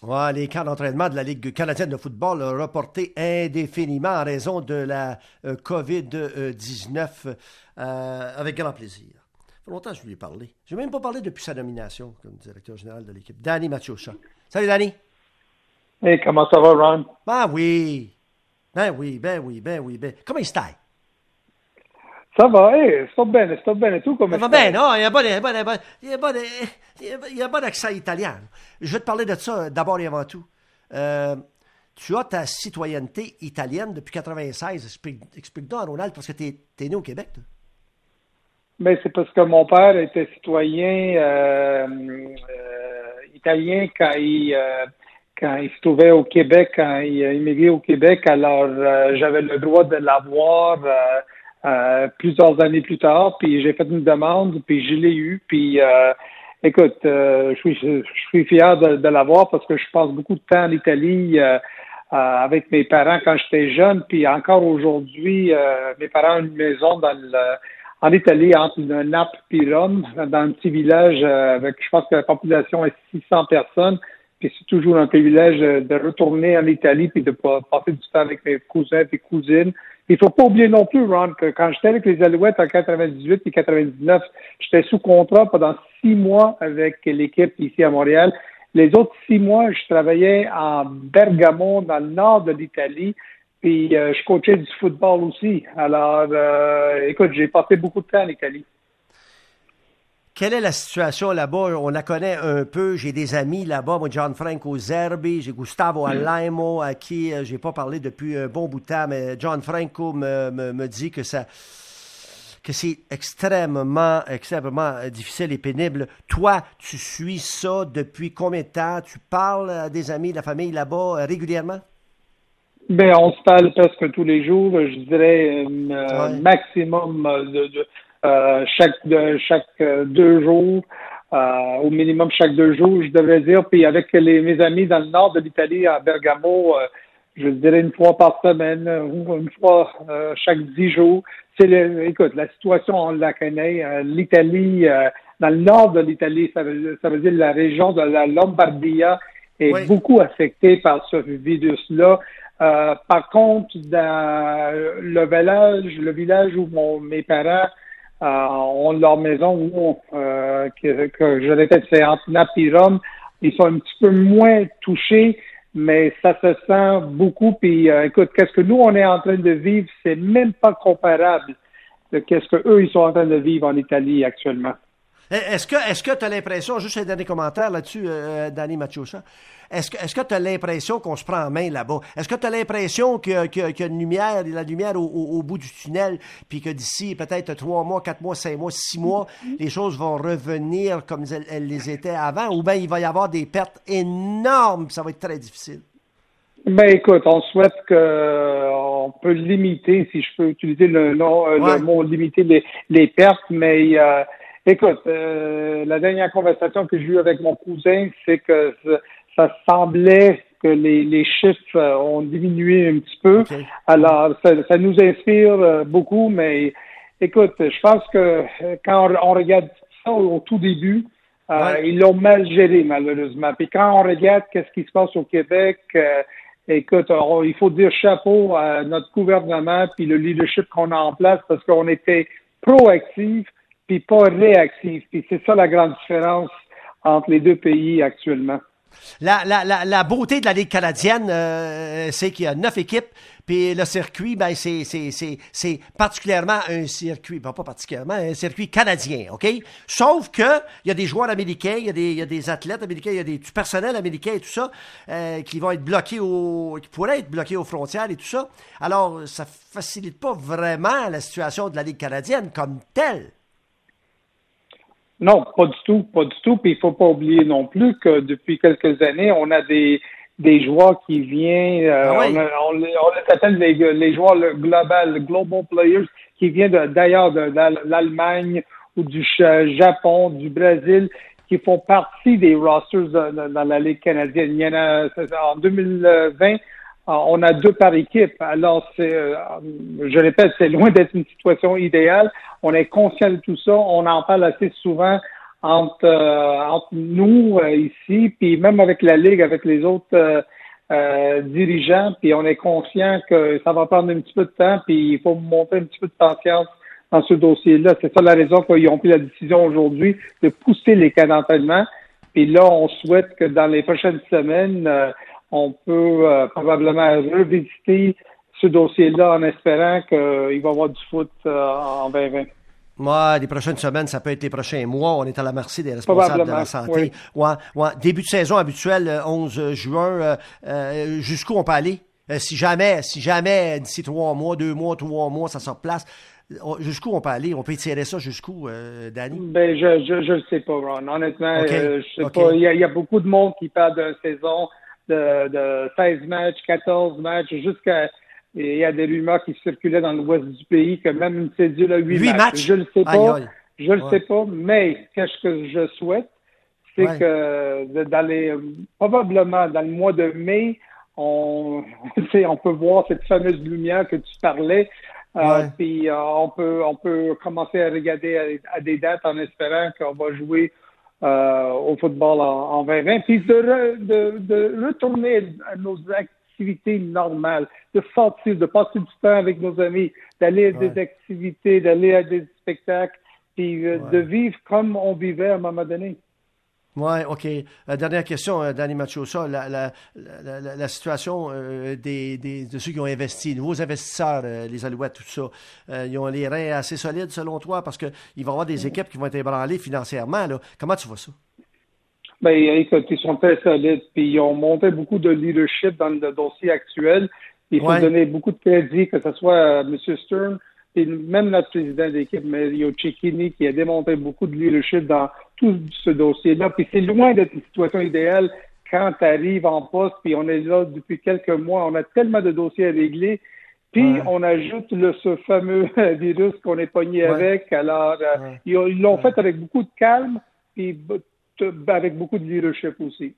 Ouais, les camps d'entraînement de la Ligue canadienne de football reportés indéfiniment en raison de la euh, COVID-19 euh, avec grand plaisir. Ça fait longtemps que je lui ai parlé. Je n'ai même pas parlé depuis sa nomination comme directeur général de l'équipe. Danny Mathieuchat. Salut, Danny. Hey, comment ça va, Ron? Ben oui. Ben oui, ben oui, ben oui. Ben... Comment stai? Ça va, eh, sto bene, sto bene. Tu come Va stai? bene, no? Il y a pas de- il y a pas de- il y a pas de- il y a pas d'accent italien. Je vais te parler de ça d'abord et avant tout. Euh, tu as ta citoyenneté italienne depuis 96. Explique- Explique-nous, Ronald, parce que tu es, né au Québec. toi. Mais c'est parce que mon père était citoyen euh, euh, italien quand il euh, quand il se trouvait au Québec, quand il a immigré au Québec. Alors euh, j'avais le droit de l'avoir euh, plusieurs années plus tard. Puis j'ai fait une demande, puis je l'ai eu. Puis euh, écoute, euh, je suis je suis fier de, de l'avoir parce que je passe beaucoup de temps en Italie. euh, euh, avec mes parents quand j'étais jeune, puis encore aujourd'hui, mes parents ont une maison dans le, en Italie entre le Naples et Rome, dans un petit village avec, je pense que la population est 600 personnes, puis c'est toujours un privilège euh, de retourner en Italie puis de pa- passer du temps avec mes cousins et cousines. Il faut pas oublier non plus, Ron, que quand j'étais avec les Alouettes en 98 et 99, j'étais sous contrat pendant six mois avec l'équipe ici à Montréal. Les autres six mois, je travaillais en Bergamo, dans le nord de l'Italie, puis euh, je coachais du football aussi. Alors, euh, écoute, j'ai passé beaucoup de temps en Italie. Quelle est la situation là-bas? On la connaît un peu. J'ai des amis là-bas. Moi, Gianfranco Zerbi, j'ai Gustavo Alaimo, à qui euh, j'ai pas parlé depuis un bon bout de temps, mais Gianfranco me, me, me dit que ça que c'est extrêmement, extrêmement euh, difficile et pénible. Toi, tu suis ça depuis combien de temps? Tu parles à des amis, de la famille là-bas euh, régulièrement? Ben, on se parle presque tous les jours. Je dirais un euh, Ouais. maximum de, de, chaque de, chaque euh, deux jours, euh, au minimum chaque deux jours, je devrais dire. Puis avec les, mes amis dans le nord de l'Italie, à Bergamo, euh, je dirais une fois par semaine, ou une fois euh, chaque dix jours. C'est le, écoute, la situation on la connaît. Euh, L'Italie, euh, dans le nord de l'Italie, ça veut, ça veut dire la région de la Lombardia est Oui. beaucoup affectée par ce virus-là. Euh, par contre, dans le village, le village où mon, mes parents euh, ont leur maison, où euh, que, que je répète, c'est entre et Rome, ils sont un petit peu moins touchés, mais ça se sent beaucoup. Puis, euh, écoute, qu'est-ce que nous on est en train de vivre, c'est même pas comparable de qu'est-ce que eux ils sont en train de vivre en Italie actuellement. Eh, Est-ce que est-ce que tu as l'impression, juste un dernier commentaire là-dessus, euh, Danny Machocha, est-ce que est-ce que tu as l'impression qu'on se prend en main là-bas? Est-ce que tu as l'impression que- que- qu'il y a une lumière, la lumière au, au- au bout du tunnel, puis que d'ici peut-être trois mois, quatre mois, cinq mois, six mois, les choses vont revenir comme elles, elles les étaient avant, ou bien il va y avoir des pertes énormes, puis ça va être très difficile? Ben écoute, on souhaite que euh, on peut limiter, si je peux utiliser le nom, euh, Ouais. le mot limiter les, les pertes, mais euh, écoute, euh, la dernière conversation que j'ai eue avec mon cousin, c'est que ça, semblait que les, les chiffres euh, ont diminué un petit peu. Alors, ça, ça nous inspire euh, beaucoup, mais écoute, je pense que euh, quand on, on regarde ça au, au tout début, euh, ils l'ont mal géré, malheureusement. Puis quand on regarde qu'est-ce qui se passe au Québec, euh, écoute, on- il faut dire chapeau à notre gouvernement puis le leadership qu'on a en place parce qu'on était proactif puis pas réactif. Puis c'est ça la grande différence entre les deux pays actuellement. La, la, la, la beauté de la Ligue canadienne, euh, c'est qu'il y a neuf équipes, puis le circuit, ben, c'est, c'est, particulièrement un circuit, ben, pas particulièrement, un circuit canadien, OK? Sauf que il y a des joueurs américains, il y a des, y a des athlètes américains, il y a des, du personnel américain et tout ça, euh, qui vont être bloqués au, qui pourraient être bloqués aux frontières et tout ça. Alors, ça facilite pas vraiment la situation de la Ligue canadienne comme telle. Non, pas du tout, pas du tout. Puis il faut pas oublier non plus que depuis quelques années, on a des des joueurs qui viennent, euh, Ah oui. on, on les- on les appelle les, les joueurs le global, global players, qui viennent de- d'ailleurs de, de l'Allemagne ou du Japon, du Brésil, qui font partie des rosters dans la Ligue canadienne. Il y en a en 2020, euh, on a deux par équipe. Alors, c'est, euh, je répète, c'est loin d'être une situation idéale. On est conscient de tout ça. On en parle assez souvent entre, entre nous ici, puis même avec la Ligue, avec les autres dirigeants, puis on est conscient que ça va prendre un petit peu de temps, puis il faut monter un petit peu de patience dans ce dossier-là. C'est ça la raison qu'ils ont pris la décision aujourd'hui de pousser les cas d'entraînement. Puis là, on souhaite que dans les prochaines semaines, euh, on peut euh, probablement revisiter ce dossier-là en espérant qu'il va y avoir du foot euh, en 2020. Moi, les prochaines semaines, ça peut être les prochains mois. On est à la merci des responsables de la santé. Ouais, ouais. Début de saison habituel, 11 juin. Jusqu'où on peut aller? si jamais, si jamais, d'ici trois mois, deux mois, trois mois, ça se replace, Jusqu'où on peut aller? On peut tirer ça jusqu'où, euh, Danny? Ben, je ne je, sais pas, Ron. Honnêtement, euh, je sais pas. Il y, a, beaucoup de monde qui parle d'une saison de, de 16 matchs, 14 matchs, jusqu'à. Il y a des rumeurs qui circulaient dans l'ouest du pays que même une cédule a 8, matchs. Je ne sais pas. Je ne sais pas, mais ce que je souhaite, c'est que dans les, probablement dans le mois de mai, on, on peut voir cette fameuse lumière que tu parlais euh, puis euh, on peut on peut commencer à regarder à, des dates en espérant qu'on va jouer euh, au football en, 2020, puis de, de, de, retourner à nos activités normales, de sortir, de passer du temps avec nos amis, d'aller à des activités, d'aller à des spectacles, puis de vivre comme on vivait à un moment donné. Oui, OK. Euh, dernière question, euh, Danny Machosa. La, la, la, la situation euh, des, des, de ceux qui ont investi, nouveaux investisseurs, les Alouettes, tout ça, ils ont les reins assez solides selon toi parce qu'il va y avoir des équipes qui vont être ébranlées financièrement. Là. Comment tu vois ça? Ben, écoute, ils sont très solides, puis ils ont monté beaucoup de leadership dans le dossier actuel. Il faut donner beaucoup de crédit, que ce soit M. Stern, et même notre président d'équipe, Mario Cecchini, qui a démontré beaucoup de leadership dans tout ce dossier-là. Puis c'est loin d'être une situation idéale quand tu arrives en poste, puis on est là depuis quelques mois, on a tellement de dossiers à régler, puis on ajoute le, ce fameux virus qu'on est pogné avec. Alors, euh, ils l'ont fait avec beaucoup de calme, puis avec beaucoup de leadership aussi.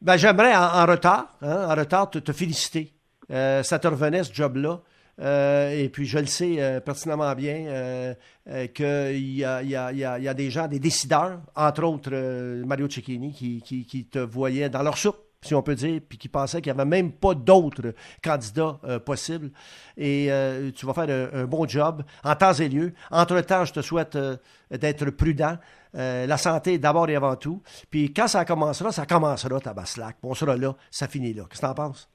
Ben, j'aimerais en, retard, hein, en retard, te, féliciter. Euh, ça te revenait ce job-là. Euh, et puis, je le sais euh, pertinemment bien euh, qu'il y a, y, des gens, des décideurs, entre autres Mario Cecchini, qui, te voyaient dans leur soupe, si on peut dire, puis qui pensaient qu'il n'y avait même pas d'autres candidats possibles. Et tu vas faire un, bon job en temps et lieu. Entre-temps, je te souhaite d'être prudent. la santé d'abord et avant tout. Puis quand ça commencera, ça commencera, ta Tabaslac. On sera là, ça finit là. Qu'est-ce que tu en penses?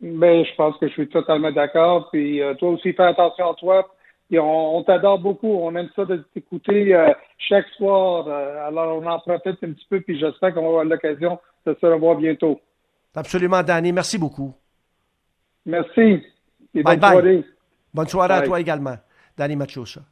Ben, je pense que je suis totalement d'accord. Puis euh, toi aussi, fais attention à toi. Et on, t'adore beaucoup. On aime ça de t'écouter euh, chaque soir. Euh, alors, on en profite un petit peu. Puis j'espère qu'on va avoir l'occasion de se revoir bientôt. Absolument, Danny. Merci beaucoup. Merci. Et bonne soirée. Bonne soirée à toi également. Danny Machosa.